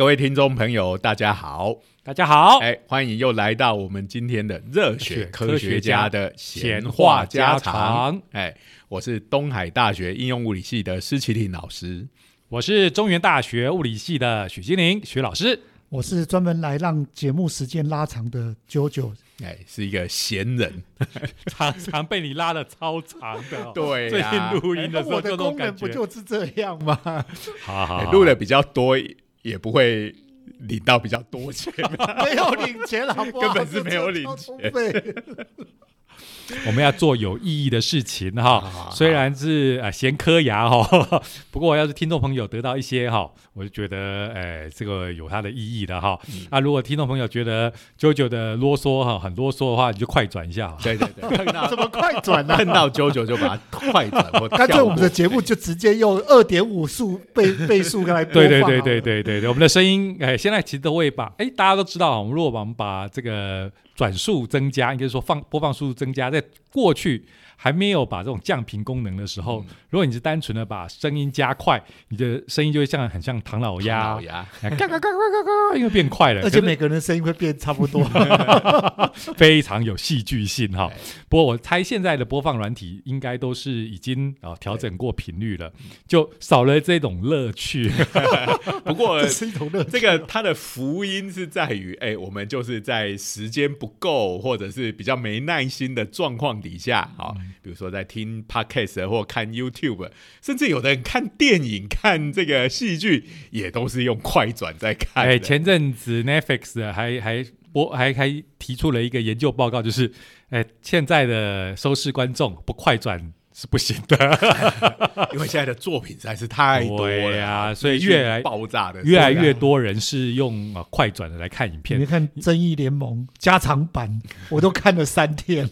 各位听众朋友，大家好！大家好，哎，欢迎又来到我们今天的热血科学家的闲闲话话家家常常。哎，我是东海大学应用物理系的施启林老师。我是中原大学物理系的许金玲许老师。我是专门来让节目时间拉长的九九，哎，是一个闲人，常常被你拉的超长的、对呀、近录音的时候我的就那种感觉功能不。就是这样吗？好好好哎录的比较多，也不会领到比较多钱。没有领钱，好不好？根本是没有领钱我们要做有意义的事情哈。啊，虽然是呃闲磕牙哈，不过要是听众朋友得到一些哈，我就觉得哎这个有它的意义的哈。嗯。啊，如果听众朋友觉得九九的啰嗦哈很啰嗦的话，你就快转一下哈。对对对，碰到 怎么快转呢、碰到九九就把它快转或干脆 我们的节目就直接用二点五速倍倍速来播对对对对对对对，我们的声音哎，现在其实都会把哎，大家都知道，我们如果我们把这个转速增加，应该说放播放速度增加，在过去还没有把这种降频功能的时候，如果你是单纯的把声音加快，你的声音就会像很像唐老鸭老，鸭，哎嘎嘎嘎嘎嘎嘎，因为变快了，而且每个人的声音会变差不多。非常有戏剧性哈哎。不过我猜现在的播放软体应该都是已经啊调整过频率了，就少了这种乐趣。不过这是一种乐趣。这个它的福音是在于，哎、我们就是在时间不够或者是比较没耐心的状况底下，好、比如说在听 podcast 或看 YouTube，甚至有的人看电影、看这个戏剧，也都是用快转在看的。哎，前阵子 Netflix 还还播还还提出了一个研究报告，就是哎，现在的收视观众不快转是不行的，因为现在的作品实在是太多了所以越来爆炸的，越来越多人是用啊快转的来看影片你。看《正义联盟》加长版，我都看了三天，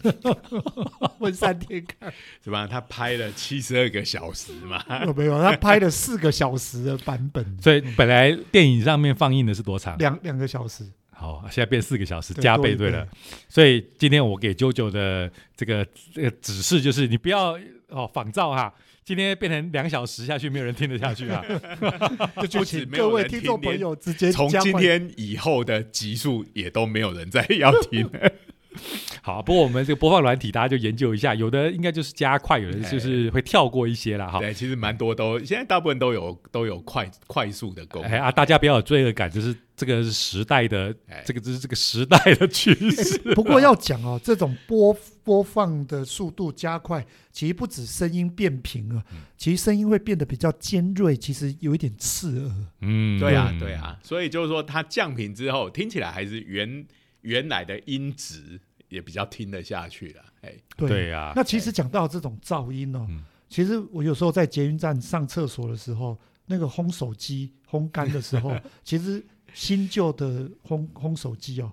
我三天看。是吧？他拍了七十二个小时嘛，有没有？他拍了四个小时的版本，所以本来电影上面放映的是多长？两两个小时。好，现在变四个小时，加倍倍对了。所以今天我给九九的这个这个指示就是，你不要哦仿照哈，今天变成两小时下去，没有人听得下去啊。就就请各位没有人听众朋友直接从今天以后的集数也都没有人再要听。好，不过我们这个播放软体大家就研究一下，有的应该就是加快，有的就是会跳过一些啦哈。对，其实蛮多都现在大部分都有都有快快速的功能。哎啊，大家不要有罪恶感，就是这个是时代的哎，这个这是这个时代的趋势。不过要讲哦，这种播播放的速度加快，其实不止声音变平了，嗯其实声音会变得比较尖锐，其实有一点刺耳。嗯对啊，对，啊，所以就是说它降频之后，听起来还是原原来的音质也比较听得下去了。哎，对呀啊那其实讲到这种噪音哦，嗯其实我有时候在捷运站上厕所的时候，那个烘手机烘干的时候，其实新旧的烘烘手机哦，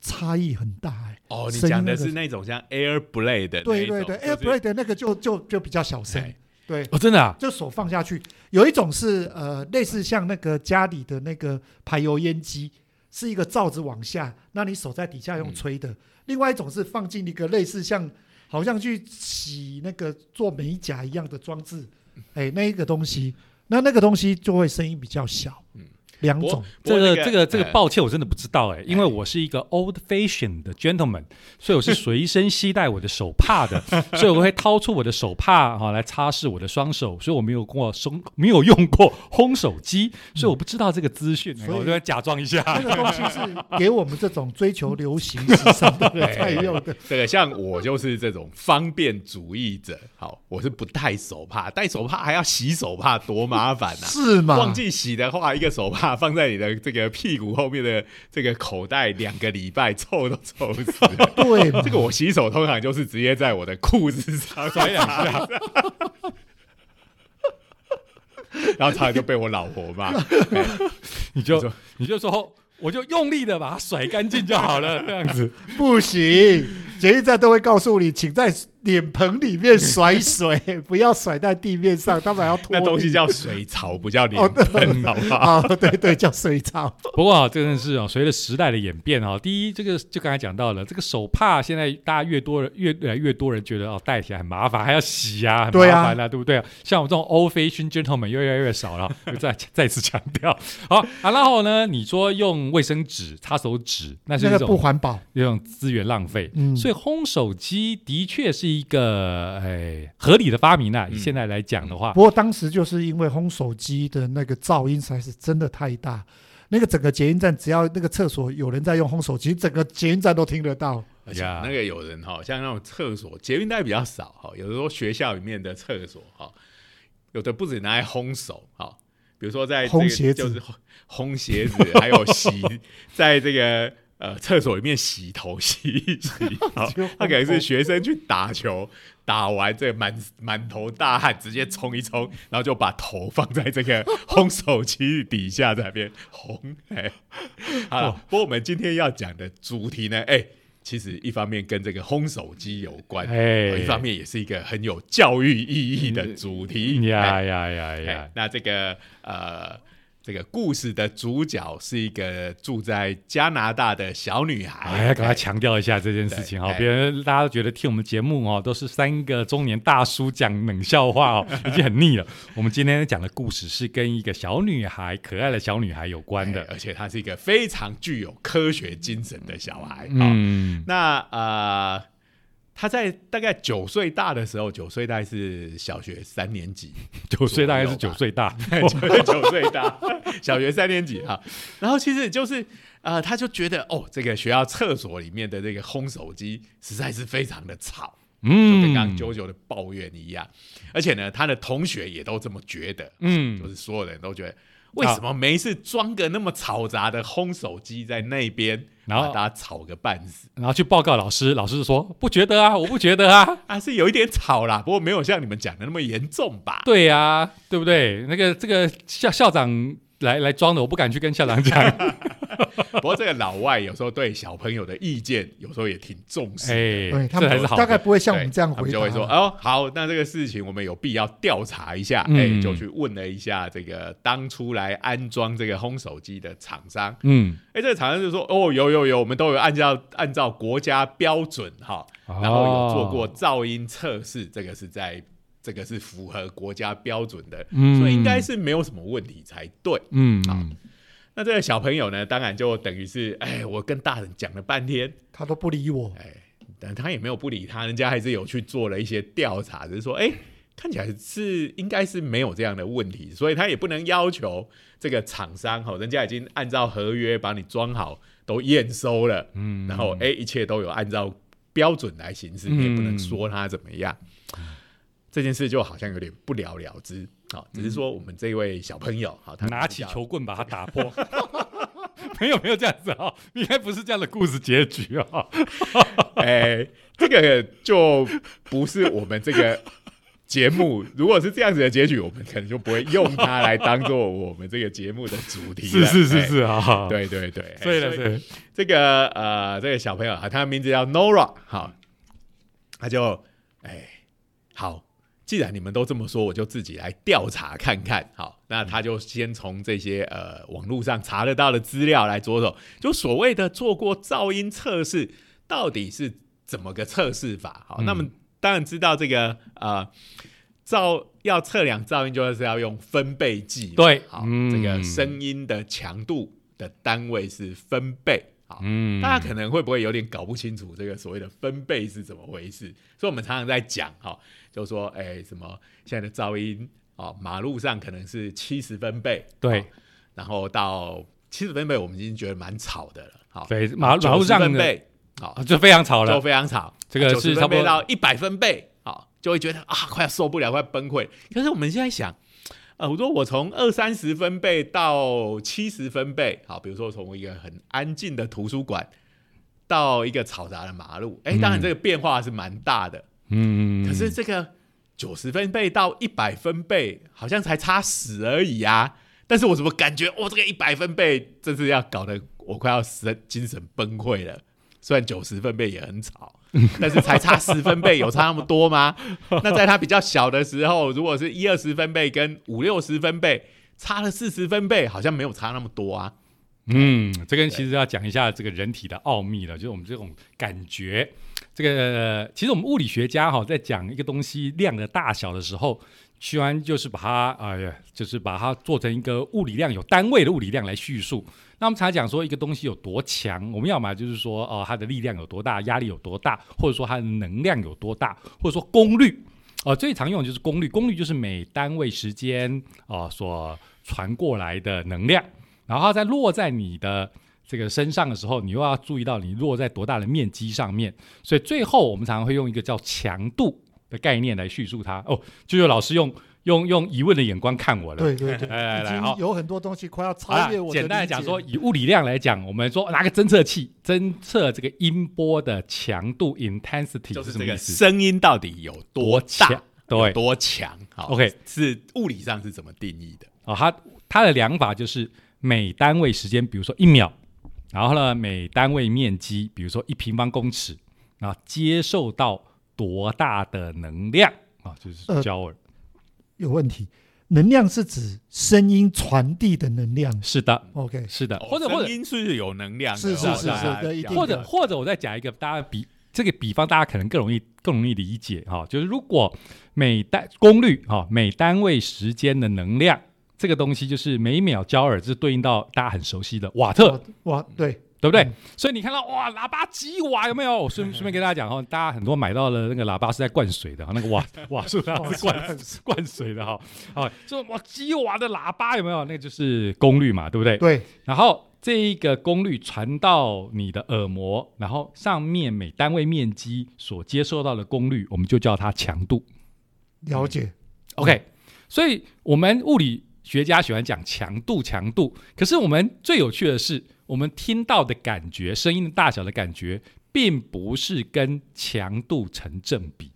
差异很大哎。哦，你讲的是那种像 Air Blade 的对对对就是，AirPlay 的那个就就就比较小声哎，对。哦，真的啊，就手放下去，有一种是呃类似像那个家里的那个排油烟机，是一个罩子往下，那你手在底下用吹的；另外一种是放进一个类似像好像去洗那个做美甲一样的装置，哎，那一个东西，那那个东西就会声音比较小，嗯。两种。这个这个这个哎抱歉，我真的不知道哎，因为我是一个 old fashion 的 gentleman，所以我是随身携带我的手帕的，所以我会掏出我的手帕哈来擦拭我的双手，所以我没有过松没有用过烘手机，所以我不知道这个资讯，所以我就要假装一下。这个东西是给我们这种追求流行时尚的人才用的。这个像我就是这种方便主义者。好，我是不戴手帕，戴手帕还要洗手帕，多麻烦呐、是吗？忘记洗的话，一个手帕放在你的这个屁股后面的这个口袋，两个礼拜臭都臭死了。对，这个我洗手通常就是直接在我的裤子上甩两下，然后差点就被我老婆骂。你就你就说，我就用力的把它甩干净就好了，这样子。不行，捷运站都会告诉你，请在脸盆里面甩水，不要甩在地面上，他们要拖那东西叫水槽，不叫脸盆，好不好？啊，对对，叫水槽。不过啊，这真的是哦，随着时代的演变哦，第一，这个就刚才讲到了，这个手帕现在大家越多人越来越多人觉得哦，戴起来很麻烦，还要洗啊，很麻烦啊，对不对？像我们这种 old fashion gentleman 越来越少了，就再再次强调。好啊，然后呢，你说用卫生纸擦手指，那是那种不环保，一种资源浪费。嗯，所以烘手机的确是一个哎合理的发明啊。现在来讲的话，不过当时就是因为烘手机的那个噪音实在是真的太大，那个整个捷运站只要那个厕所有人在用烘手机，整个捷运站都听得到。而且呀那个有人哈，像那种厕所，捷运带比较少哈，有的时候学校里面的厕所哈，有的不止拿来烘手哈，比如说在这个烘鞋子就是烘烘鞋子，还有洗 在这个呃厕所里面洗头洗一洗，好他可能是学生去打球，打完这个满满头大汗，直接冲一冲，然后就把头放在这个 烘手机底下，在那边烘。哎，好了，不过我们今天要讲的主题呢，哎。其实一方面跟这个烘手机有关，哎一方面也是一个很有教育意义的主题。呀哎呀呀哎呀，那这个呃，这个故事的主角是一个住在加拿大的小女孩。哎，赶快强调一下这件事情哈，别人大家都觉得听我们节目哦，都是三个中年大叔讲冷笑话哦，已经很腻了。我们今天讲的故事是跟一个小女孩，可爱的小女孩有关哎的。而且她是一个非常具有科学精神的小孩。嗯，嗯，那呃，她在大概九岁大的时候，九岁大概是小学三年级，九岁大概是九岁大，九九岁大，小学三年级哈。然后其实就是呃，他就觉得哦，这个学校厕所里面的这个烘手机实在是非常的吵，嗯就嗯跟刚刚九九的抱怨一样。而且呢，他的同学也都这么觉得，嗯就是所有人都觉得。为什么没事装个那么嘈杂的烘手机在那边，然后把大家吵个半死？然后去报告老师，老师就说不觉得啊，我不觉得啊，啊，是有一点吵啦，不过没有像你们讲的那么严重吧？对呀、对不对？那个这个校校长来来装的，我不敢去跟校长讲。不过这个老外有时候对小朋友的意见，有时候也挺重视的。哎，对他们这才是好。大概不会像我们对这样回们就会说哦，好，那这个事情我们有必要调查一下，哎、嗯就去问了一下这个当初来安装这个烘手机的厂商，嗯，哎、这个厂商就说哦，有有有，我们都有按照按照国家标准哈，然后有做过哦，噪音测试，这个是在这个是符合国家标准的，嗯。所以应该是没有什么问题才对。嗯好那这个小朋友呢，当然就等于是，哎，我跟大人讲了半天，他都不理我，哎，但他也没有不理他，人家还是有去做了一些调查，只是说，哎，看起来是应该是没有这样的问题，所以他也不能要求这个厂商哈，人家已经按照合约把你装好，都验收了，嗯，然后哎，一切都有按照标准来行事，你也不能说他怎么样。这件事就好像有点不了了之，好，只是说我们这位小朋友，好，他拿起球棍把它打破。没有没有这样子啊、应该不是这样的故事结局啊、哎、这个就不是我们这个节目。如果是这样子的结局，我们可能就不会用它来当做我们这个节目的主题。是是是哎是啊，，对对对，哎对了所以对，这个呃，这个小朋友啊，他的名字叫 Nora，好，他就哎好。既然你们都这么说，我就自己来调查看看。好，那他就先从这些呃网络上查得到的资料来着手，就所谓的做过噪音测试，到底是怎么个测试法？好，嗯那么当然知道这个呃噪要测量噪音，就是要用分贝计嘛。对好，嗯这个声音的强度的单位是分贝。好，嗯大家可能会不会有点搞不清楚这个所谓的分贝是怎么回事？所以我们常常在讲哈，就说哎、什么现在的噪音哦，马路上可能是七十分贝，对好然后到七十分贝，我们已经觉得蛮吵的了。好，对马马路90上的分贝，好啊，就非常吵了就。非常吵。这个90分贝是差不多到一百分贝，好，就会觉得啊，快要受不了，快崩溃。可是我们现在想，呃，我说我从二三十分贝到七十分贝，好，比如说从一个很安静的图书馆到一个嘈杂的马路，哎、当然这个变化是蛮大的。嗯，可是这个九十分贝到一百分贝，好像才差十而已啊。但是我怎么感觉，哦，这个一百分贝真是要搞得我快要神精神崩溃了。虽然九十分贝也很吵，但是才差十分贝，有差那么多吗？那在它比较小的时候，如果是一二十分贝跟五六十分贝，差了四十分贝，好像没有差那么多啊。嗯，这跟其实要讲一下这个人体的奥秘了，就是我们这种感觉。这个其实我们物理学家哈，在讲一个东西量的大小的时候，居然就是把它，哎呀，就是把它做成一个物理量有单位的物理量来叙述。那我们常讲说一个东西有多强，我们要么就是说哦，它的力量有多大，压力有多大，或者说它的能量有多大，或者说功率。哦，最常用的就是功率，功率就是每单位时间啊所传过来的能量。然后在落在你的这个身上的时候，你又要注意到你落在多大的面积上面。所以最后我们常常会用一个叫强度的概念来叙述它。哦，就有老师用用用疑问的眼光看我了。对对对，来来来，好，有很多东西快要超越我。简单来讲说，以物理量来讲，我们说拿个侦测器侦测这个音波的强度 （intensity），就是这个声音到底有多强？对，多强？好，OK，是物理上是怎么定义的？哦，它它的量法就是。每单位时间，比如说一秒，然后呢，每单位面积，比如说一平方公尺，啊，接受到多大的能量啊？就是焦耳有问题。能量是指声音传递的能量。是的，OK，是的。或者或者音是有能量，是是是是，或者或者我再讲一个，大家比这个比方，大家可能更容易更容易理解哈。就是如果每单功率哈，每单位时间的能量。这个东西就是每秒焦耳，是对应到大家很熟悉的瓦特瓦，对对不对？所以你看到哇，喇叭几瓦有没有？顺顺便跟大家讲哦，大家很多买到了那个喇叭是在灌水的，那个瓦 瓦数它是灌灌水的哈。啊，说哇几瓦的喇叭有没有？那个就是功率嘛，对不对？对。然后这一个功率传到你的耳膜，然后上面每单位面积所接受到的功率，我们就叫它强度。了解。OK，所以我们物理。学家喜欢讲强度，强度。可是我们最有趣的是，我们听到的感觉，声音的大小的感觉，并不是跟强度成正比。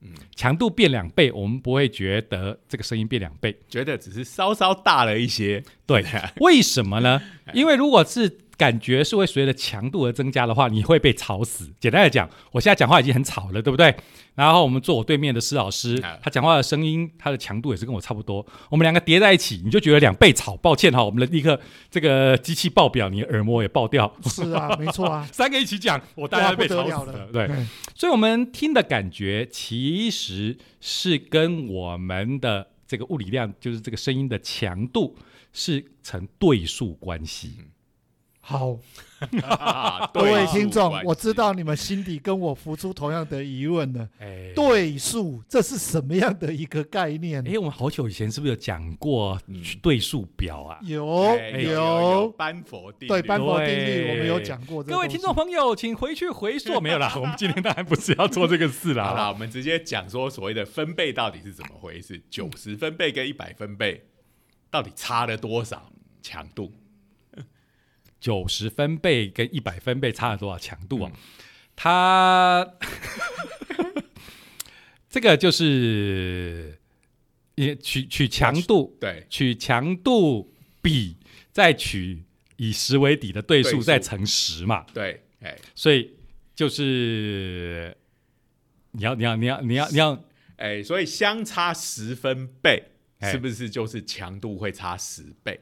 嗯，强度变两倍，我们不会觉得这个声音变两倍，觉得只是稍稍大了一些。对，为什么呢？因为如果是感觉是会随着强度而增加的话，你会被吵死。简单的讲，我现在讲话已经很吵了，对不对？然后我们坐我对面的施老师，他讲话的声音，他的强度也是跟我差不多。我们两个叠在一起，你就觉得两倍吵。抱歉哈，我们的立刻这个机器爆表，你耳膜也爆掉。是啊，没错啊，三个一起讲，我大家被吵死了。对，所以我们听的感觉其实是跟我们的这个物理量，就是这个声音的强度是成对数关系。好，各位听众，我知道你们心底跟我浮出同样的疑问了。对数这是什么样的一个概念？哎，我们好久以前是不是有讲过对数表啊？有有班佛定对班佛定律，我们有讲过。各位听众朋友，请回去回溯。没有啦，我们今天当然不是要做这个事啦。好了，我们直接讲说所谓的分贝到底是怎么回事？九十分贝跟一百分贝到底差了多少强度？九十分贝跟一百分贝差了多少强度啊？它这个就是也取取强度，对，取强度比再取以十为底的对数再乘十嘛，对，哎，所以就是你要你要你要你要你要哎，所以相差十分贝，是不是就是强度会差十倍？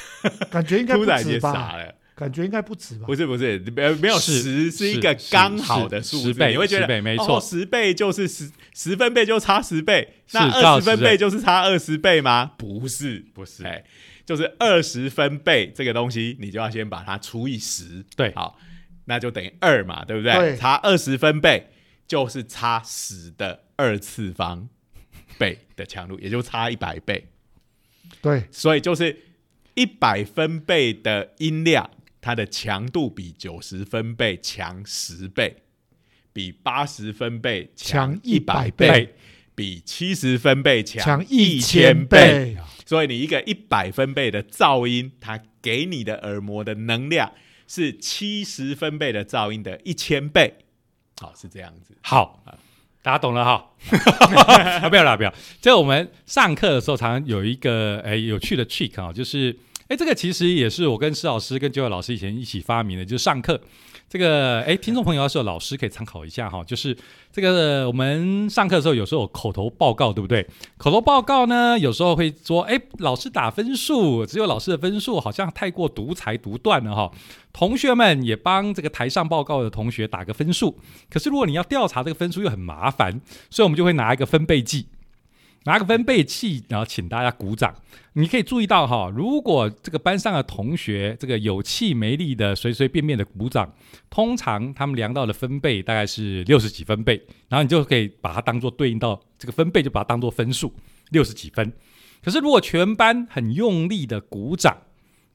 感觉应该不止吧？感觉应该不止吧？不是不是，没没有十是一个刚好的数倍，你会觉得没错，十倍就是十十分贝就差十倍，那二十分贝就是差二十倍吗？不是不是，哎，就是二十分贝这个东西，你就要先把它除以十，对，好，那就等于二嘛，对不对？差二十分贝就是差十的二次方倍的强度，也就差一百倍，对，所以就是。一百分贝的音量，它的强度比九十分贝强十倍，比八十分贝强一百倍，比七十分贝强一千倍。所以你一个一百分贝的噪音，它给你的耳膜的能量是七十分贝的噪音的一千倍。好，是这样子。好，大家懂了哈。不要啦，不要。这我们上课的时候，常常有一个诶有趣的 trick 啊，就是。哎，这个其实也是我跟施老师跟九友老师以前一起发明的，就是上课这个哎，听众朋友要是有老师可以参考一下哈，就是这个我们上课的时候有时候口头报告，对不对？口头报告呢，有时候会说，哎，老师打分数，只有老师的分数好像太过独裁独断了哈。同学们也帮这个台上报告的同学打个分数，可是如果你要调查这个分数又很麻烦，所以我们就会拿一个分贝计。拿个分贝器，然后请大家鼓掌。你可以注意到哈，如果这个班上的同学这个有气没力的随随便便的鼓掌，通常他们量到的分贝大概是六十几分贝，然后你就可以把它当做对应到这个分贝，就把它当做分数六十几分。可是如果全班很用力的鼓掌，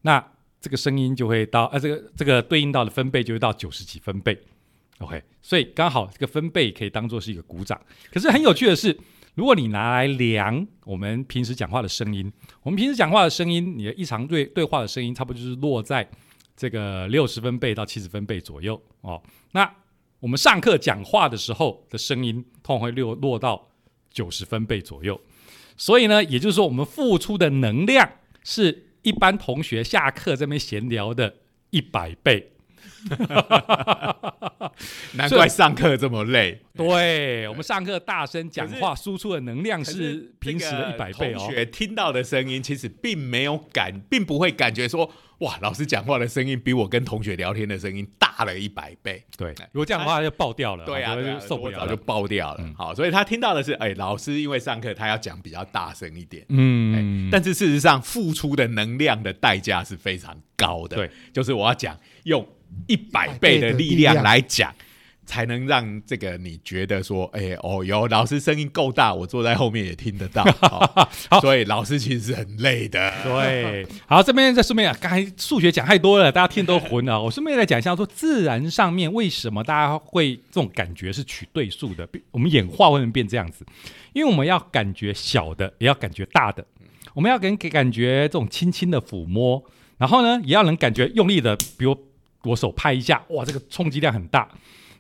那这个声音就会到呃这个这个对应到的分贝就会到九十几分贝。OK，所以刚好这个分贝可以当做是一个鼓掌。可是很有趣的是。如果你拿来量我们平时讲话的声音，我们平时讲话的声音，你的异常对对话的声音，差不多就是落在这个六十分贝到七十分贝左右哦。那我们上课讲话的时候的声音，通常会落落到九十分贝左右。所以呢，也就是说，我们付出的能量是一般同学下课这边闲聊的一百倍。难怪上课这么累。对我们上课大声讲话，输出的能量是平时的一百倍哦。同学听到的声音其实并没有感，并不会感觉说哇，老师讲话的声音比我跟同学聊天的声音大了一百倍。对，如果这样的话就爆掉了。对啊，受不了就爆掉了。好，所以他听到的是，哎，老师因为上课他要讲比较大声一点。嗯，但是事实上付出的能量的代价是非常高的。对，就是我要讲用。一百倍的力量来讲，才能让这个你觉得说，哎哦，有老师声音够大，我坐在后面也听得到。好，所以老师其实是很累的。对，好，这边再顺便啊，刚才数学讲太多了，大家听都混了。我顺便来讲一下，说自然上面为什么大家会这种感觉是取对数的？我们演化为什么变这样子？因为我们要感觉小的，也要感觉大的，我们要给给感觉这种轻轻的抚摸，然后呢，也要能感觉用力的，比如。我手拍一下，哇，这个冲击量很大。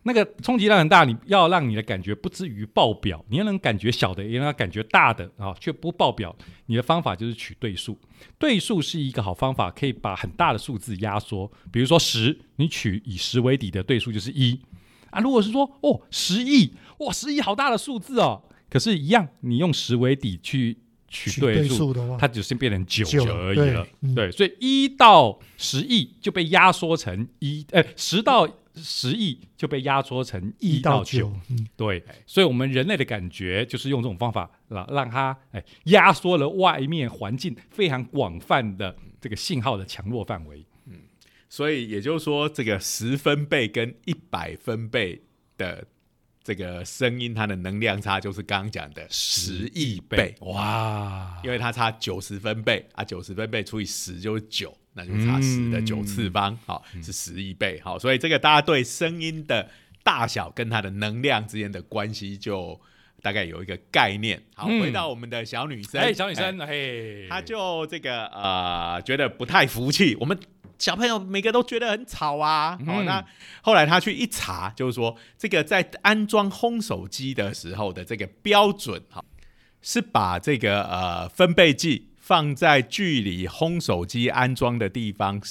那个冲击量很大，你要让你的感觉不至于爆表，你要能感觉小的，也要感觉大的啊，却不爆表。你的方法就是取对数，对数是一个好方法，可以把很大的数字压缩。比如说十，你取以十为底的对数就是一啊。如果是说哦，十亿，哇，十亿好大的数字哦。可是，一样，你用十为底去。取对数的话，它只是变成九而已了。对，所以一到十亿就被压缩成一，哎，十到十亿就被压缩成一到九。对，所以我们人类的感觉就是用这种方法让让它哎压缩了外面环境非常广泛的这个信号的强弱范围。嗯，所以也就是说，这个十分贝跟一百分贝的。这个声音它的能量差就是刚刚讲的十亿倍。哇，因为它差九十分贝啊，九十分贝除以十就是九，那就差十的九次方，好是十亿倍，好，所以这个大家对声音的大小跟它的能量之间的关系就大概有一个概念。好，回到我们的小女生，哎，小女生，嘿，她就这个呃觉得不太服气，我们。小朋友每个都觉得很吵啊！好，那后来她去一查，就是说这个在安装烘手机的时候的这个标准，哈，是把这个呃分贝计放在距离烘手机安装的地方，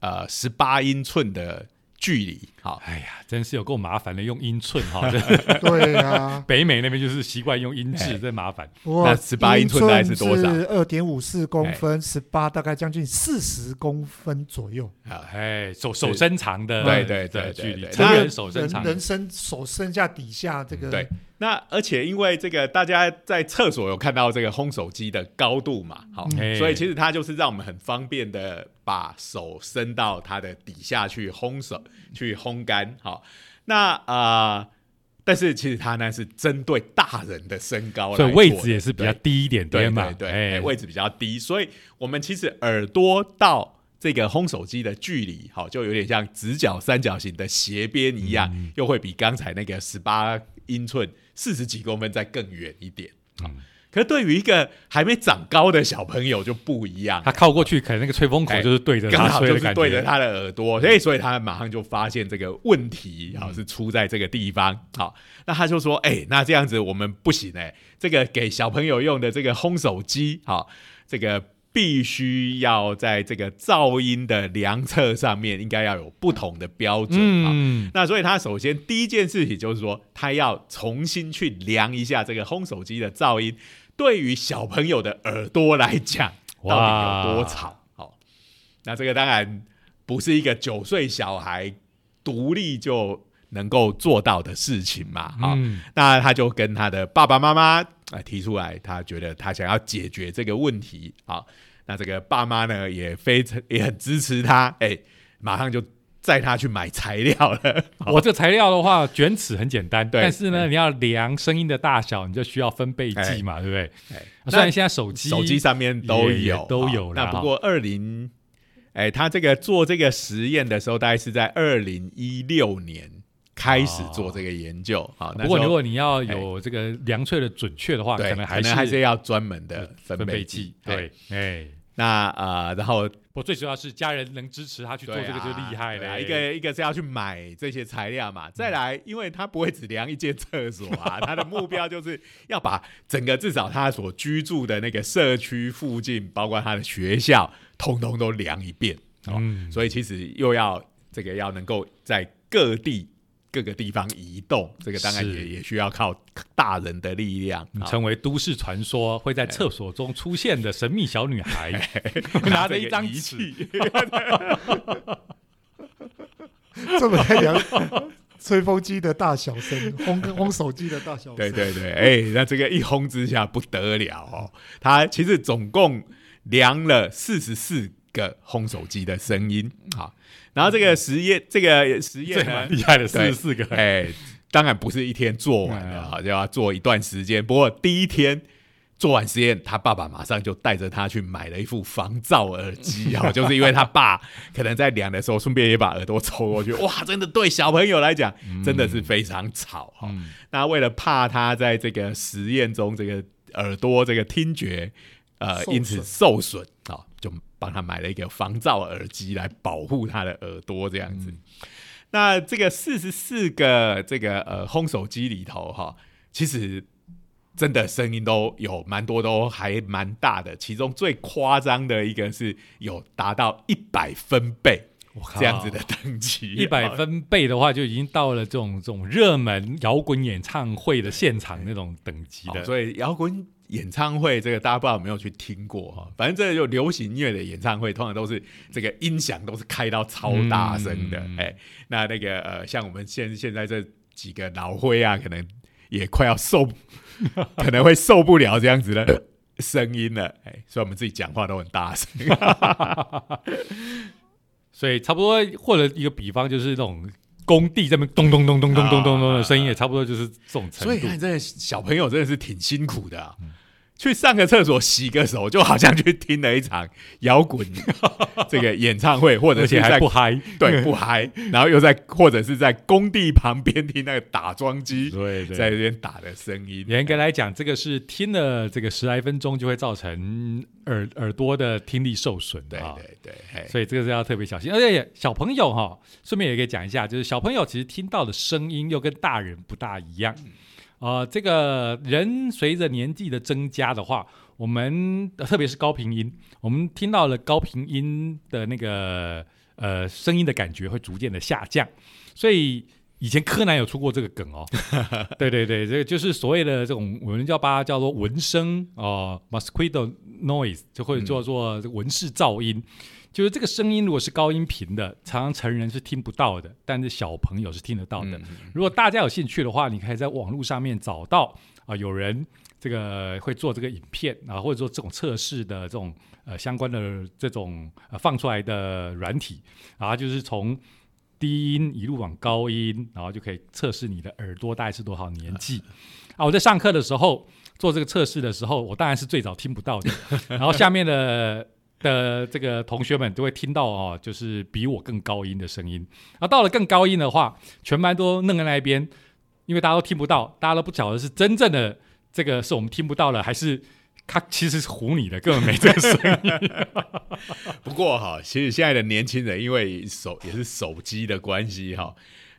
呃十八英寸的。距离好，哎呀，真是有够麻烦的，用英寸哈。对啊，北美那边就是习惯用英制，真麻烦。哇十八英寸大概是多少？二点五四公分，十八大概将近四十公分左右。哎，手手伸长的，对对对，距离，人手伸长，人伸手伸下底下这个。对。那而且因为这个，大家在厕所有看到这个烘手机的高度嘛，好，所以其实它就是让我们很方便的把手伸到它的底下去烘手、去烘干。好，那啊，但是其实它呢是针对大人的身高，所以位置也是比较低一点点嘛，对，位置比较低，所以我们其实耳朵到这个烘手机的距离，好，就有点像直角三角形的斜边一样，又会比刚才那个十八英寸。四十几公分再更远一点，嗯，可是对于一个还没长高的小朋友就不一样，他靠过去，可能那个吹风口就是对着，刚好就是对着他的耳朵，所以所以他马上就发现这个问题，好是出在这个地方，好，那他就说，哎，那这样子我们不行哎，这个给小朋友用的这个烘手机，好，这个必须要在这个噪音的量测上面，应该要有不同的标准啊。嗯，那所以他首先第一件事情就是说，他要重新去量一下这个烘手机的噪音，对于小朋友的耳朵来讲，到底有多吵？好，那这个当然不是一个九岁小孩独立就能够做到的事情嘛。好，嗯那他就跟他的爸爸妈妈啊提出来，他觉得他想要解决这个问题。好，那这个爸妈呢也非常也很支持他，哎、马上就载他去买材料了。好我这材料的话，卷尺很简单，对但是呢，你要量声音的大小，你就需要分贝计嘛，对不对？哎虽然现在手机手机上面都有都有了那不过二零，哎，他这个做这个实验的时候，大概是在二零一六年开始做这个研究。好，那不过如果你要有这个量测的准确的话，可能还是还是要专门的分分贝贝计计。。哎对，哎，那呃，然后我最主要是家人能支持他去做对这个就厉害了。一个一个是要去买这些材料嘛，再来，因为他不会只量一间厕所啊，他的目标就是要把整个至少他所居住的那个社区附近，包括他的学校，通通都量一遍。哦，嗯，所以其实又要这个要能够在各地各个地方移动，这个当然也也需要靠大人的力量。好。成为都市传说会在厕所中出现的神秘小女孩，哎 拿着一张这个仪尺，器，这么在量吹风机的大小声，烘烘手机的大小声。对对对，哎、那这个一轰之下不得了哦。他其实总共量了四十四个烘手机的声音，好，然后这个实验，这个实验这呢蛮，厉害的，四十四个。哎、当然不是一天做完的哈，就要做一段时间。不过第一天做完实验，他爸爸马上就带着他去买了一副防噪耳机 哈，就是因为他爸可能在量的时候，顺便也把耳朵抽过去，哇，真的对小朋友来讲真的是非常吵哈。嗯那为了怕他在这个实验中这个耳朵这个听觉呃因此受损帮他买了一个防噪耳机来保护他的耳朵这样子。那这个四十四个这个呃烘手机里头哈、其实真的声音都有蛮多，都还蛮大的。其中最夸张的一个是有达到一百分贝这样子的等级，一百 分贝的话，就已经到了这种这种热门摇滚演唱会的现场那种等级的。所以摇滚演唱会这个大家不知道有没有去听过哈？反正这就流行音乐的演唱会，通常都是这个音响都是开到超大声的。哎、嗯那那个呃，像我们现现在这几个老灰啊，可能也快要受，可能会受不了这样子的声音了。哎、所以我们自己讲话都很大声。所以差不多，或者一个比方就是那种工地这边咚咚咚咚咚咚咚咚的声音，也差不多就是这种程度。所以看，这小朋友真的是挺辛苦的、啊。去上个厕所洗个手，就好像去听了一场摇滚 这个演唱会，或者而且还是在不嗨。对不嗨，然后又在或者是在工地旁边听那个打桩机对在那边打的声音。严格来讲，这个是听了这个十来分钟就会造成耳耳朵的听力受损对。对对，嘿所以这个是要特别小心，而且小朋友哈，顺便也可以讲一下，就是小朋友其实听到的声音又跟大人不大一样。呃，这个人随着年纪的增加的话，我们呃特别是高频音，我们听到了高频音的那个呃声音的感觉会逐渐的下降，所以。以前柯南有出过这个梗哦，对对对，这个就是所谓的这种我们叫把它叫做纹声哦、m o s q u i t o noise，就会叫做这个纹氏噪音。就是这个声音如果是高音频的，常常成人是听不到的，但是小朋友是听得到的。嗯如果大家有兴趣的话，你可以在网络上面找到啊、有人这个会做这个影片啊，或者说这种测试的这种呃相关的这种呃放出来的软体，然后就是从低音一路往高音，然后就可以测试你的耳朵大概是多少年纪。啊，我在上课的时候做这个测试的时候，我当然是最早听不到的，然后下面的。的这个同学们都会听到哦，就是比我更高音的声音。然后到了更高音的话，全班都愣在那边，因为大家都听不到，大家都不晓得是真正的这个是我们听不到了，还是他其实是唬你的，根本没这个声音。不过哈，其实现在的年轻人因为手也是手机的关系哈，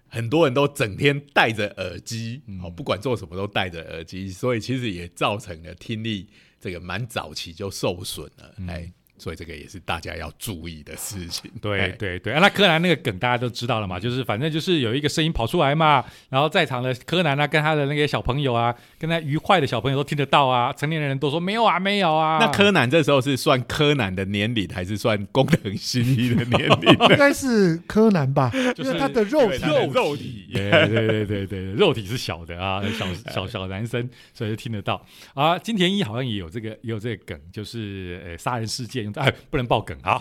很多人都整天戴着耳机，哦，不管做什么都戴着耳机，所以其实也造成了听力这个蛮早期就受损了。哎、所以这个也是大家要注意的事情。对哎对对，啊，那柯南那个梗大家都知道了嘛，就是反正就是有一个声音跑出来嘛，然后在场的柯南啊，跟他的那个小朋友啊，跟他愉快的小朋友都听得到啊，成年人都说没有啊，没有啊。那柯南这时候是算柯南的年龄，还是算工藤新一的年龄 应？该是柯南吧，就是因为他的肉体因为他的肉体 对对对对对对，肉体是小的啊，小小小男生，所以就听得到啊。金田一好像也有这个也有这个梗，就是呃杀人事件用哎不能爆梗啊，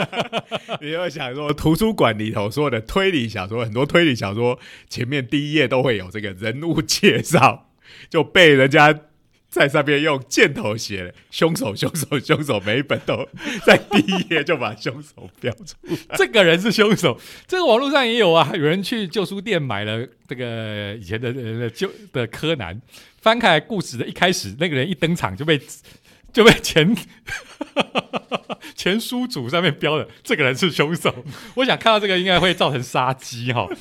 你又想说，图书馆里头所有的推理小说，很多推理小说前面第一页都会有这个人物介绍，就被人家在上面用箭头写了凶手、凶手、凶手，每一本都在第一页就把凶手标出。这个人是凶手。这个网络上也有啊，有人去旧书店买了这个以前的呃旧的柯南，翻开故事的一开始，那个人一登场就被就被前 前书主上面标的这个人是凶手。我想看到这个应该会造成杀机哈。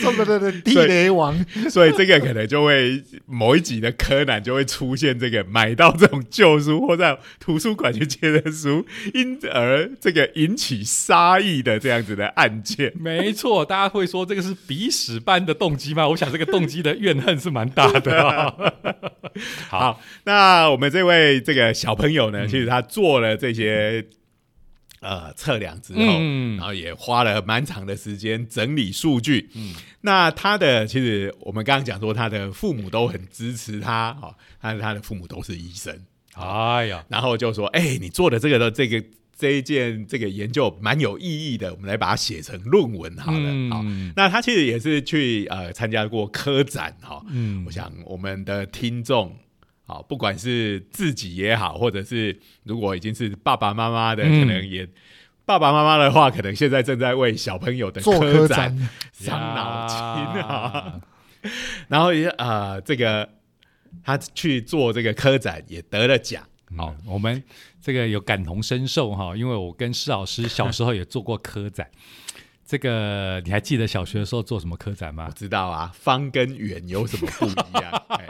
这么的地雷王，所以这个可能就会某一集的柯南就会出现这个买到这种旧书或在图书馆去借的书，因而这个引起杀意的这样子的案件。没错，大家会说这个是鼻屎般的动机吗？我想这个动机的怨恨是蛮大的、啊。好，好，那我们这位这个小朋友呢，其实他做了这些呃测量之后，嗯然后也花了蛮长的时间整理数据。嗯，那他的其实我们刚刚讲说，他的父母都很支持他，哈、他他的父母都是医生，哎呀，然后就说：“哎、你做的这个的这个这一件这个研究蛮有意义的，我们来把它写成论文好了。好，嗯那他其实也是去呃参加过科展哈。嗯我想我们的听众。好，不管是自己也好，或者是如果已经是爸爸妈妈的，嗯可能也爸爸妈妈的话，可能现在正在为小朋友的做科科展展，伤脑筋啊。然后也呃，这个他去做这个科展也得了奖。好，我们这个有感同身受哈，因为我跟施老师小时候也做过科展。这个你还记得小学的时候做什么科展吗我？知道啊，方跟圆有什么不一样？哎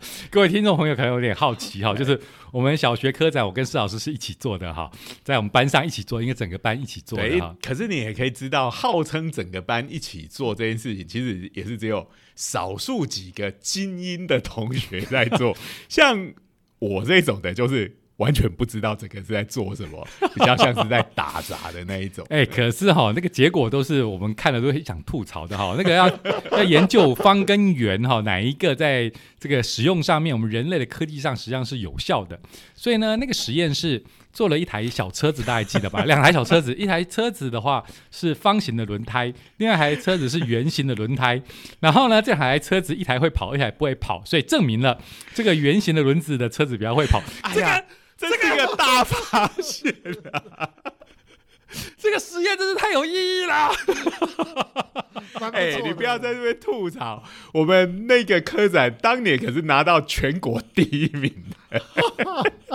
各位听众朋友可能有点好奇哈，就是我们小学科展，我跟施老师是一起做的哈，在我们班上一起做，应该整个班一起做的哈。，可是你也可以知道，号称整个班一起做这件事情，其实也是只有少数几个精英的同学在做。像我这种的，就是完全不知道这个是在做什么，比较像是在打杂的那一种。哎、可是哈，那个结果都是我们看了都很想吐槽的哈。那个要要研究方跟圆哈，哪一个在这个使用上面，我们人类的科技上实际上是有效的。所以呢，那个实验是做了一台小车子，大家记得吧？两台小车子，一台车子的话是方形的轮胎，另外一台车子是圆形的轮胎。然后呢，这台车子一台会跑，一台不会跑，所以证明了这个圆形的轮子的车子比较会跑。哎呀，这是一个大发现啊！这个实验真是太有意义了。哎、你不要在这边吐槽，我们那个科展当年可是拿到全国第一名的。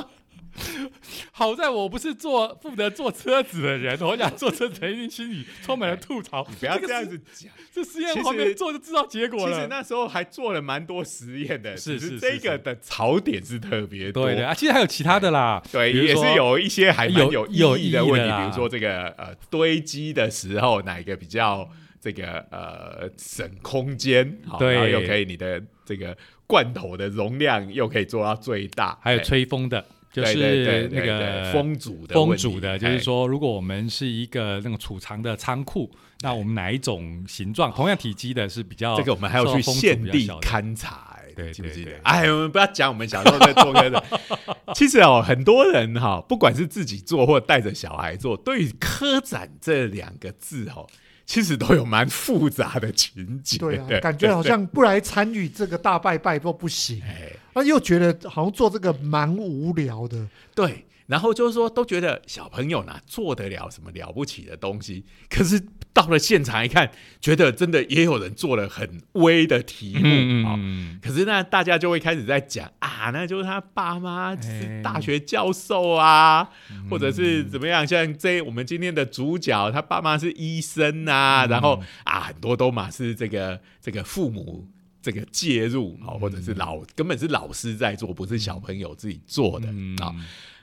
好在我不是坐负责坐车子的人，我想坐车子的人一定心里充满了吐槽。你 不要这样子讲。这实验旁边做就知道结果了其实。那时候还做了蛮多实验的，是是这个的槽点是特别多。对的啊，其实还有其他的啦，对，也是有一些还蛮有有意义的问题，比如说这个呃堆积的时候哪一个比较这个呃省空间，好，对然后又可以你的这个罐头的容量又可以做到最大，还有哎吹风的，就是那个风阻的风问题阻的，就是哎说，如果我们是一个那种储藏的仓库，那我们哪一种形状、同样体积的是比较这个我们还要去现地勘察、哎对记不记得？哎，我们不要讲我们小时候在做科的。其实哦，很多人哈、不管是自己做或带着小孩做，对于科展这两个字哦，其实都有蛮复杂的情节。对啊，感觉好像不来参与这个大拜拜都不行，哎，那又觉得好像做这个蛮无聊的。对。然后就是说，都觉得小朋友哪做得了什么了不起的东西，可是到了现场一看，觉得真的也有人做了很微的题目啊、嗯，可是呢，大家就会开始在讲啊，那就是他爸妈哎。是大学教授啊，或者是怎么样？像这我们今天的主角，他爸妈是医生啊，然后啊，很多都嘛是这个这个父母这个介入，啊，或者是老根本是老师在做，不是小朋友自己做的嗯。啊。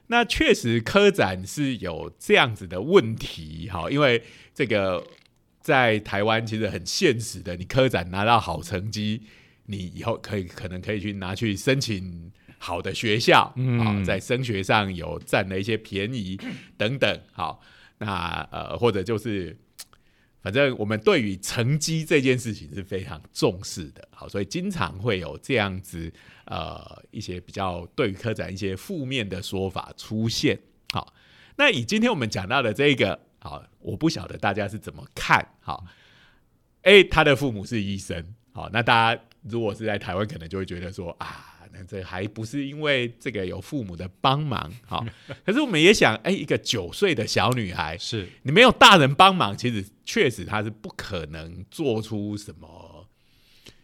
那确实科展是有这样子的问题，哈，因为这个在台湾其实很现实的，你科展拿到好成绩，你以后可以可能可以去拿去申请好的学校，啊、嗯在升学上有占了一些便宜等等，好，那呃或者就是。反正我们对于成绩这件事情是非常重视的，好，所以经常会有这样子呃一些比较对于科展一些负面的说法出现。好，那以今天我们讲到的这个，好，我不晓得大家是怎么看。好，诶，他的父母是医生，好，那大家如果是在台湾，可能就会觉得说啊。那这还不是因为这个有父母的帮忙，好，可是我们也想，哎、一个九岁的小女孩，是你没有大人帮忙，其实确实她是不可能做出什么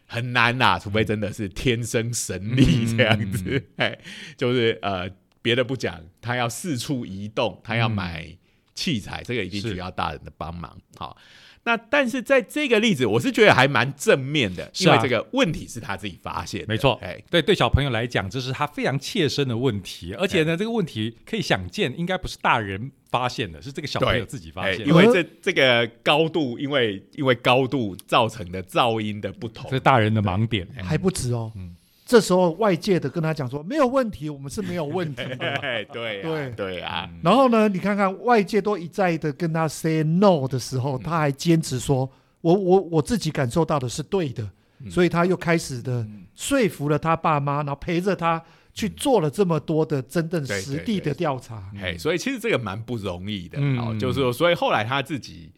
很难呐、除非真的是天生神力这样子。哎、就是呃，别的不讲，他要四处移动，他要买器材，这个一定需要大人的帮忙。好，那但是在这个例子，我是觉得还蛮正面的，啊因为这个问题是他自己发现的，没错哎，对对小朋友来讲，这是他非常切身的问题，而且呢，这个问题可以想见，应该不是大人发现的，是这个小朋友自己发哎，现的。因为这这个高度，因为因为高度造成的噪音的不同这，是大人的盲点。还不止哦。嗯这时候外界的跟他讲说没有问题，我们是没有问题的。哎，对啊对。对啊，然后呢，你看看外界都一再的跟他 say no 的时候，他还坚持说，我我我自己感受到的是对的，嗯。所以他又开始的说服了他爸妈，然后陪着他去做了这么多的真正实地的调查。哎，所以其实这个蛮不容易的，嗯。哦，就是说，所以后来他自己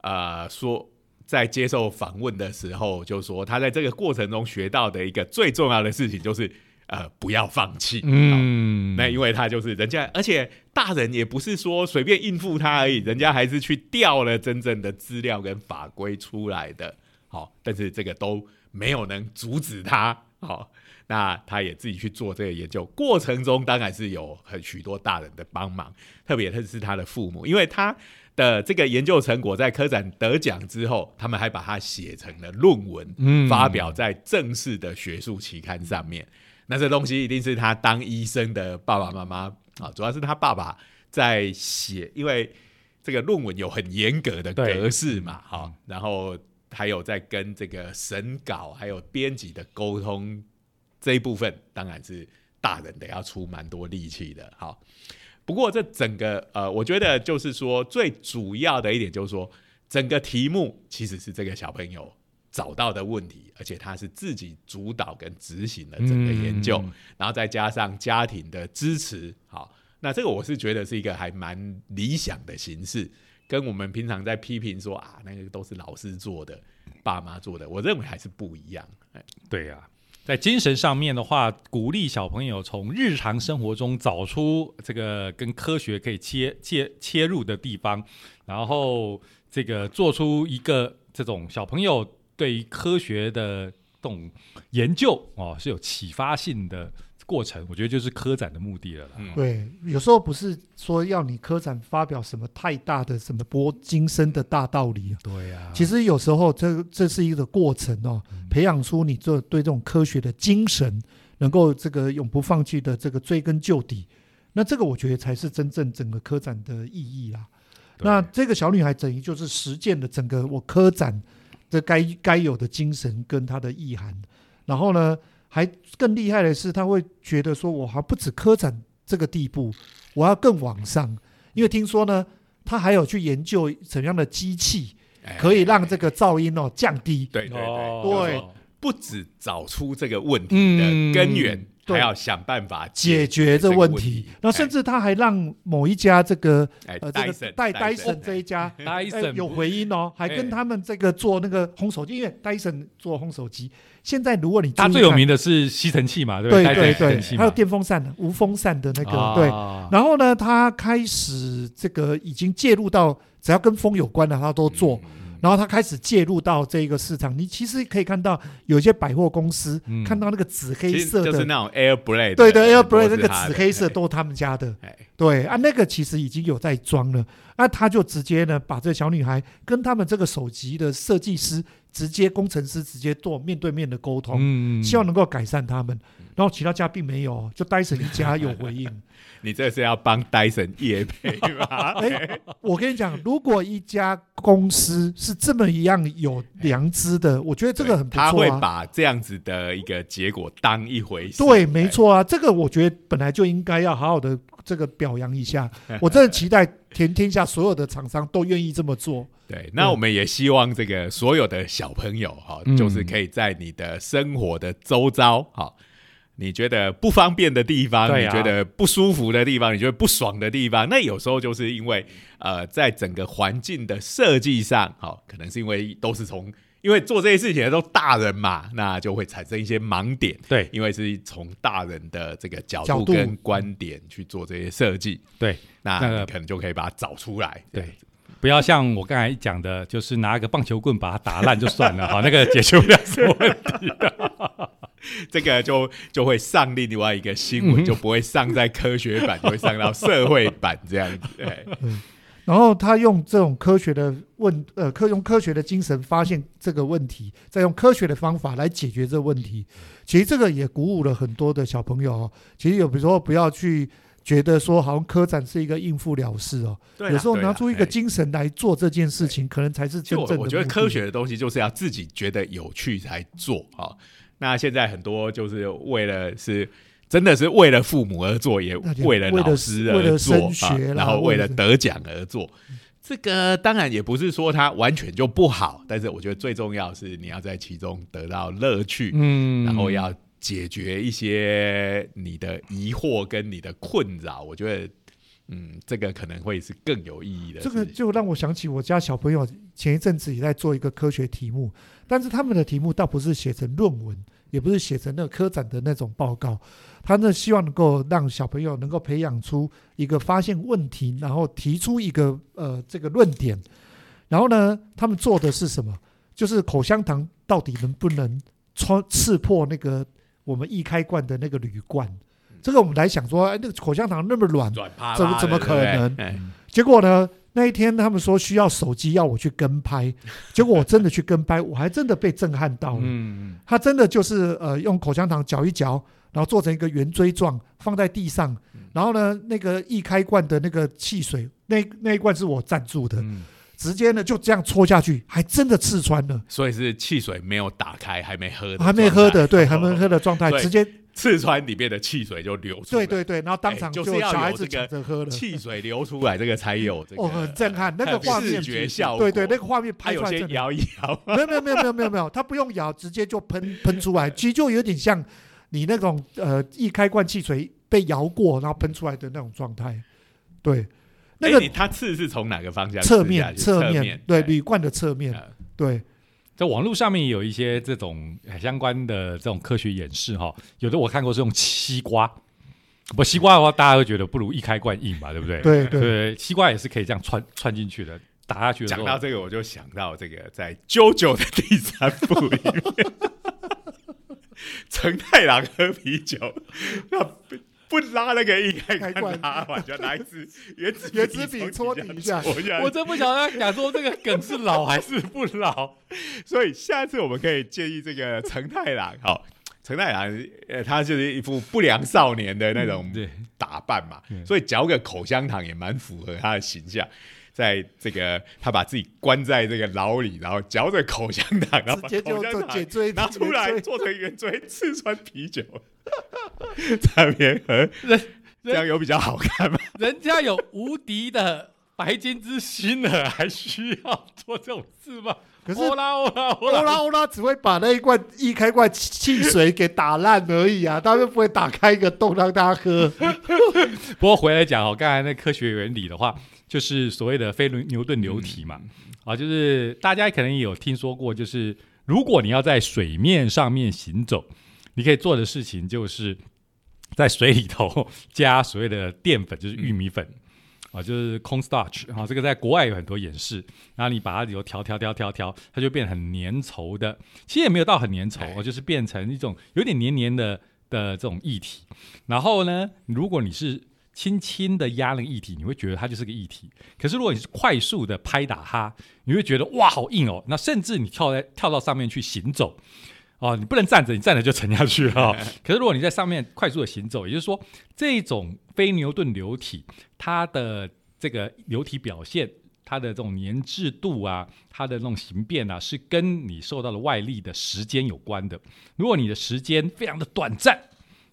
呃说，在接受访问的时候，就说他在这个过程中学到的一个最重要的事情就是呃不要放弃，嗯，那因为他就是人家，而且大人也不是说随便应付他而已，人家还是去调了真正的资料跟法规出来的。好，但是这个都没有能阻止他。好，那他也自己去做这个研究，过程中当然是有很许多大人的帮忙，特别是他的父母，因为他的这个研究成果在科展得奖之后，他们还把它写成了论文，嗯发表在正式的学术期刊上面。那这东西一定是他当医生的爸爸妈妈啊，主要是他爸爸在写，因为这个论文有很严格的格式嘛，好，然后还有在跟这个审稿还有编辑的沟通这一部分，当然是大人得要出蛮多力气的，好。不过这整个呃，我觉得就是说最主要的一点就是说，整个题目其实是这个小朋友找到的问题，而且他是自己主导跟执行了整个研究，嗯然后再加上家庭的支持，好，那这个我是觉得是一个还蛮理想的形式，跟我们平常在批评说啊，那个都是老师做的、爸妈做的，我认为还是不一样。哎对呀、在精神上面的话，鼓励小朋友从日常生活中找出这个跟科学可以切切切入的地方，然后这个做出一个这种小朋友对于科学的这种研究哦是有启发性的过程，我觉得就是科展的目的了啦。嗯对，有时候不是说要你科展发表什么太大的什么博今生的大道理啊，对呀、其实有时候这这是一个过程哦，嗯培养出你这对这种科学的精神，能够这个永不放弃的这个追根究底。那这个我觉得才是真正整个科展的意义啦。对那这个小女孩等于就是实践了整个我科展的该该有的精神跟它的意涵。然后呢，还更厉害的是，他会觉得说，我还不止科展这个地步，我要更往上。因为听说呢，他还有去研究怎样的机器哎可以让这个噪音哦降低。对对对不止找出这个问题嗯的根源，对还要想办法解决这问题这个问题，然后甚至他还让某一家这个哎，呃这个戴戴戴森。森这一家戴 哎森有回音哦，还哎跟他们这个做那个烘手机，因为戴森做烘手机，现在如果你注意看它最有名的是吸尘器嘛，对对？对还有电风扇的无风扇的那个啊。对，然后呢，他开始这个已经介入到只要跟风有关的，他都做。嗯然后他开始介入到这个市场，你其实可以看到有一些百货公司、嗯看到那个紫黑色的，就是那种 Air Blade，对对，Air Blade 那个紫黑色都是他们家的。哎，对啊，那个其实已经有在装了那他就直接呢把这小女孩跟他们这个首席的设计师、直接工程师直接做面对面的沟通，嗯希望能够改善他们。然后其他家并没有，就戴森一家有回应。你这是要帮戴森业配吗？哎，我跟你讲，如果一家公司是这么一样有良知的，我觉得这个很不他会。把这样子的一个结果当一回事。对，没错啊，这个我觉得本来就应该要好好的这个表扬一下。我真的期待全天下所有的厂商都愿意这么做。对，那我们也希望这个所有的小朋友哈，嗯就是可以在你的生活的周遭哈，你觉得不方便的地方，啊你觉得不舒服的地方，你觉得不爽的地方，那有时候就是因为呃，在整个环境的设计上，好，可能是因为都是从。因为做这些事情的都大人嘛，那就会产生一些盲点。对因为是从大人的这个角角度度跟观点去做这些设计，对那可能就可以把它找出来。对，不要像我刚才讲的，就是拿一个棒球棍把它打烂就算了 哈，那个解决不了什么问题。这个就就会上另外一个新闻，嗯就不会上在科学版，就会上到社会版这样子。对，然后他用这种科学的问呃科用科学的精神发现这个问题，再用科学的方法来解决这个问题。其实这个也鼓舞了很多的小朋友哦。其实有比如说不要去觉得说好像科展是一个应付了事哦，有时候拿出一个精神来做这件事情，可能才是真就正的。我觉得科学的东西就是要自己觉得有趣才做啊。那现在很多就是为了是。真的是为了父母而做，也为了老师而做啊，然后为了为了得奖而做。这个当然也不是说它完全就不好，但是我觉得最重要是你要在其中得到乐趣。嗯然后要解决一些你的疑惑跟你的困扰，我觉得，嗯，这个可能会是更有意义的这。个就让我想起我家小朋友前一阵子也在做一个科学题目，但是他们的题目倒不是写成论文，也不是写成那个科展的那种报告，他呢希望能够让小朋友能够培养出一个发现问题，然后提出一个呃这个论点，然后呢他们做的是什么？就是口香糖到底能不能穿刺破那个我们易开罐的那个铝罐？这个我们来想说，哎，那个口香糖那么软，软趴趴怎么怎么的对对可能哎。结果呢，那一天他们说需要手机要我去跟拍，结果我真的去跟拍，我还真的被震撼到了。嗯，他真的就是呃用口香糖嚼一嚼，然后做成一个圆锥状放在地上，然后呢那个易开罐的那个汽水，那那一罐是我赞助的，嗯直接呢就这样戳下去，还真的刺穿了，所以是汽水没有打开，还没喝的，还没喝的，对，还没 喝的状态，直接刺穿里面的汽水就流出来。对对对，然后当场哎就是要小孩子有这个抢着喝了。汽水流出来，这个才有这个哦，很震撼，那个画面视觉效果。对对，那个画面拍出来真的摇一摇，没有没有没有没有没有没有，它不用摇，直接就喷喷出来，其实就有点像你那种呃一开罐汽水被摇过，然后喷出来的那种状态。对，那个它刺是从哪个方向侧？面侧面对铝罐的侧面，呃对。在网络上面也有一些这种呃相关的这种科学演示哈，有的我看过是用西瓜，不西瓜的话，大家会觉得不如一开罐硬嘛，对不对？对对，对，西瓜也是可以这样穿穿进去的，打下去的讲到这个，我就想到这个在《啾啾》的第三部里面，成太郎喝啤酒，那不不拉那个一开开罐。罐拉完，就拿一支原子原子笔戳底底下。我真不晓得他讲说这个梗是老还是不老。所以下次我们可以建议这个成太郎，好，成太郎，呃，他就是一副不良少年的那种对，打扮嘛，嗯所以嚼个口香糖也蛮符合他的形象。在这个他把自己关在这个牢里，然后嚼着口香糖，然后把直接就做口香糖拿出来做成圆锥，刺穿啤酒，在那边喝，人这样有比较好看吗？人家有无敌的白金之心了，还需要做这种事吗？可是欧拉欧拉欧拉欧拉只会把那一罐一开罐汽水给打烂而已啊，他们不会打开一个洞让大家喝。不过回来讲哦，刚才那科学原理的话，就是所谓的非牛顿流体嘛，啊，就是大家可能也有听说过，就是如果你要在水面上面行走，你可以做的事情就是在水里头 加所谓的淀粉，就是玉米粉。啊，就是 corn starch 啊，这个在国外有很多演示。然后你把它里头调调调调调，它就变很粘稠的。其实也没有到很粘稠，哎哦，就是变成一种有点黏黏的的这种液体。然后呢，如果你是轻轻的压那个液体，你会觉得它就是个液体。可是如果你是快速的拍打它，你会觉得哇好硬哦。那甚至你跳在跳到上面去行走，哦，你不能站着，你站着就沉下去了、哦。可是如果你在上面快速的行走，也就是说这种非牛顿流体，它的这个流体表现。它的这种粘滞度啊，它的那种形变啊，是跟你受到的外力的时间有关的。如果你的时间非常的短暂，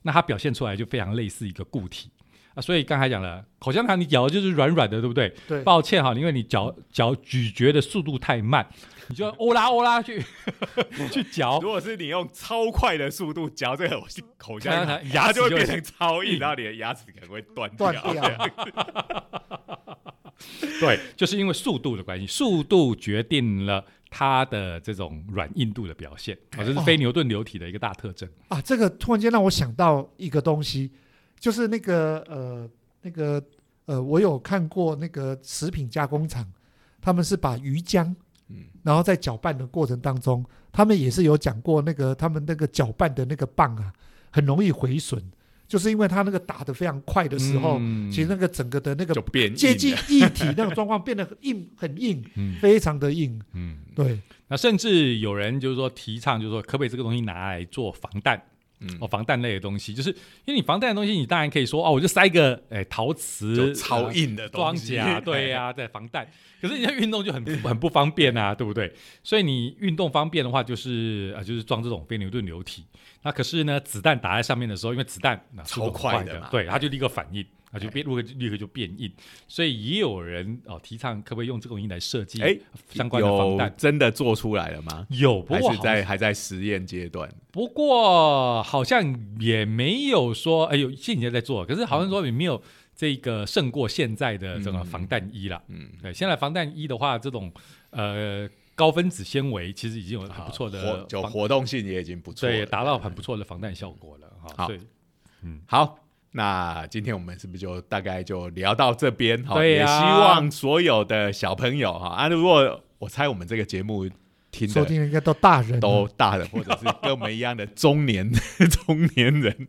那它表现出来就非常类似一个固体啊。所以刚才讲了，口香糖你咬的就是软软的，对不对？对。抱歉哈，因为你嚼嚼咀嚼的速度太慢，你就欧拉欧拉去去嚼。如果是你用超快的速度嚼这个口香糖，牙就会变成超硬，然后你的牙齿可能会断掉。断掉。对，就是因为速度的关系，速度决定了它的这种软硬度的表现，啊，这是非牛顿流体的一个大特征啊。这个突然间让我想到一个东西，就是那个呃那个呃，我有看过那个食品加工厂，他们是把鱼浆，嗯，然后在搅拌的过程当中，他们也是有讲过那个他们那个搅拌的那个棒啊，很容易毁损。就是因为它那个打得非常快的时候，其实那个整个的那个接近液体那种状况变得很硬，很硬，非常的硬。嗯，对。那甚至有人就是说提倡，就是说可不可以这个东西拿来做防弹？嗯，哦，防弹类的东西，就是因为你防弹的东西，你当然可以说哦，我就塞一个哎陶瓷超硬的装甲，对呀，在防弹。可是你在运动就很很不方便啊，对不对？所以你运动方便的话，就是啊，就是装这种非牛顿流体。那可是呢，子弹打在上面的时候，因为子弹超快的，对，它就立刻反应，它就变，立刻立刻就变硬。所以也有人哦提倡，可不可以用这个东西来设计哎相关的防弹？真的做出来了吗？有，不过还是在还在实验阶段。不过好像也没有说，哎呦，现在在做，可是好像说也没有这个胜过现在的这个防弹衣了。嗯，对，现在防弹衣的话，这种呃。高分子纤维其实已经有很不错的，就活动性也已经不错，对，达到很不错的防弹效果了哈。好，嗯，好，那今天我们是不是就大概就聊到这边？哈，也希望所有的小朋友哈啊，如果我猜我们这个节目听的应该都大人，都大人，或者是跟我们一样的中年 中年人。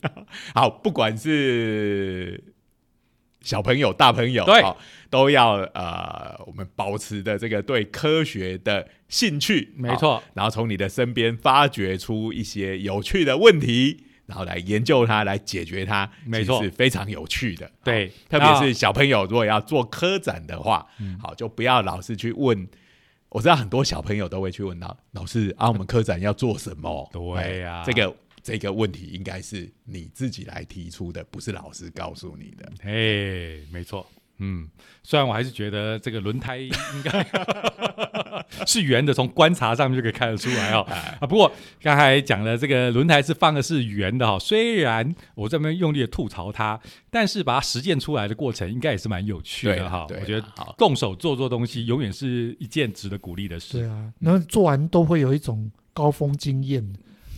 好，不管是。小朋友、大朋友，对，都要呃，我们保持的这个对科学的兴趣，没错。然后从你的身边发掘出一些有趣的问题，然后来研究它，来解决它，没错，是非常有趣的。对，特别是小朋友如果要做科展的话，好，就不要老是去问。我知道很多小朋友都会去问到老师啊，我们科展要做什么？对呀，这个。这个问题应该是你自己来提出的，不是老师告诉你的。嘿，没错，嗯，虽然我还是觉得这个轮胎应该 是圆的，从观察上面就可以看得出来哦。啊，不过刚才讲了，这个轮胎是放的是圆的哈。虽然我这边用力的吐槽它，但是把它实践出来的过程应该也是蛮有趣的哈。我觉得动手做做东西，永远是一件值得鼓励的事。对啊，那做完都会有一种高峰经验。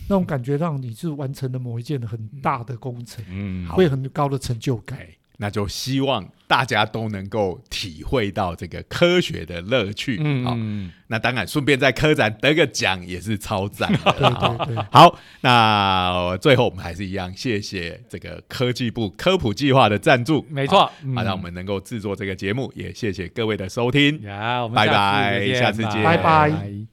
那种感觉让你是完成了某一件很大的工程，嗯，会很高的成就感。那就希望大家都能够体会到这个科学的乐趣。嗯，那当然顺便在科展得个奖也是超赞。对对对。好，那最后我们还是一样，谢谢这个科技部科普计划的赞助。没错，好，让我们能够制作这个节目，也谢谢各位的收听。好，拜拜，下次见，拜拜。